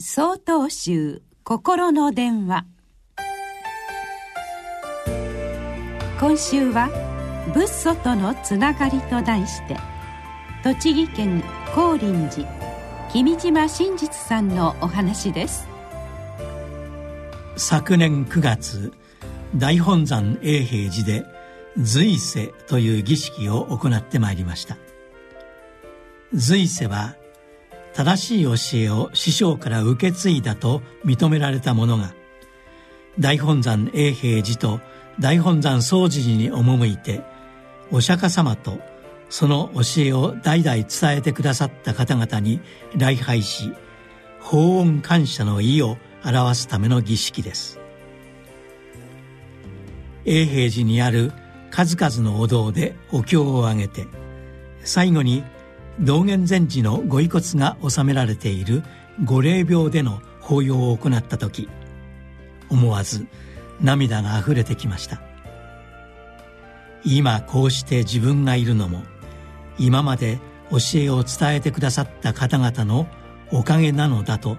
総統集心の電話。今週は「仏祖とのつながり」と題して栃木県高林寺君島真実さんのお話です。昨年9月大本山永平寺で随世という儀式を行ってまいりました。随世は正しい教えを師匠から受け継いだと認められた者が大本山永平寺と大本山総持寺に赴いてお釈迦様とその教えを代々伝えてくださった方々に礼拝し法恩感謝の意を表すための儀式です。永平寺にある数々のお堂でお経をあげて最後に道元禅師のご遺骨が収められている御霊廟での法要を行った時思わず涙があふれてきました。今こうして自分がいるのも今まで教えを伝えてくださった方々のおかげなのだと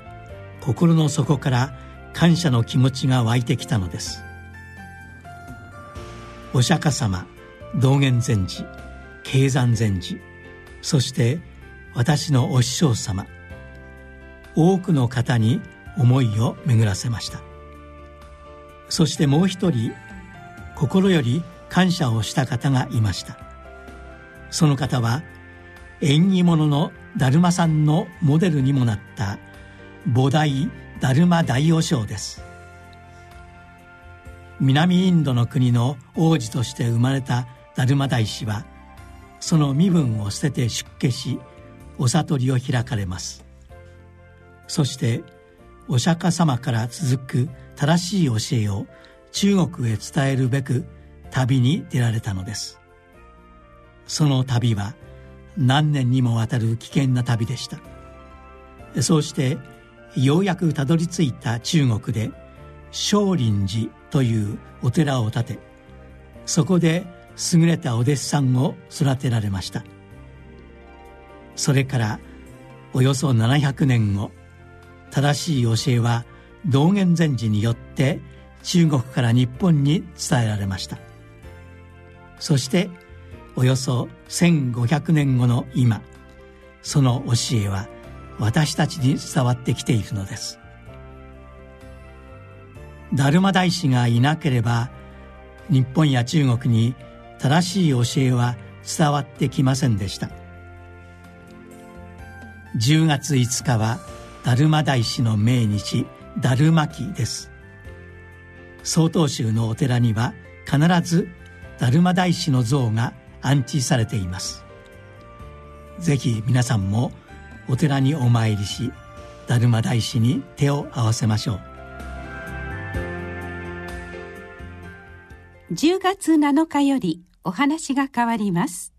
心の底から感謝の気持ちが湧いてきたのです。お釈迦様道元禅師経山禅師そして私のお師匠様多くの方に思いを巡らせました。そしてもう一人心より感謝をした方がいました。その方は縁起物のだるまさんのモデルにもなった菩提だるま大王将です。南インドの国の王子として生まれただるま大師はその身分を捨てて出家しお悟りを開かれます。そしてお釈迦様から続く正しい教えを中国へ伝えるべく旅に出られたのです。その旅は何年にもわたる危険な旅でした。そうしてようやくたどり着いた中国で少林寺というお寺を建てそこで優れたお弟子さんを育てられました。それからおよそ700年後正しい教えは道元禅師によって中国から日本に伝えられました。そしておよそ1500年後の今その教えは私たちに伝わってきているのです。達磨大師がいなければ日本や中国に正しい教えは伝わってきませんでした。10月5日は達磨大師の命日達磨期です。曹洞宗のお寺には必ず達磨大師の像が安置されています。ぜひ皆さんもお寺にお参りし達磨大師に手を合わせましょう。10月7日よりお話が変わります。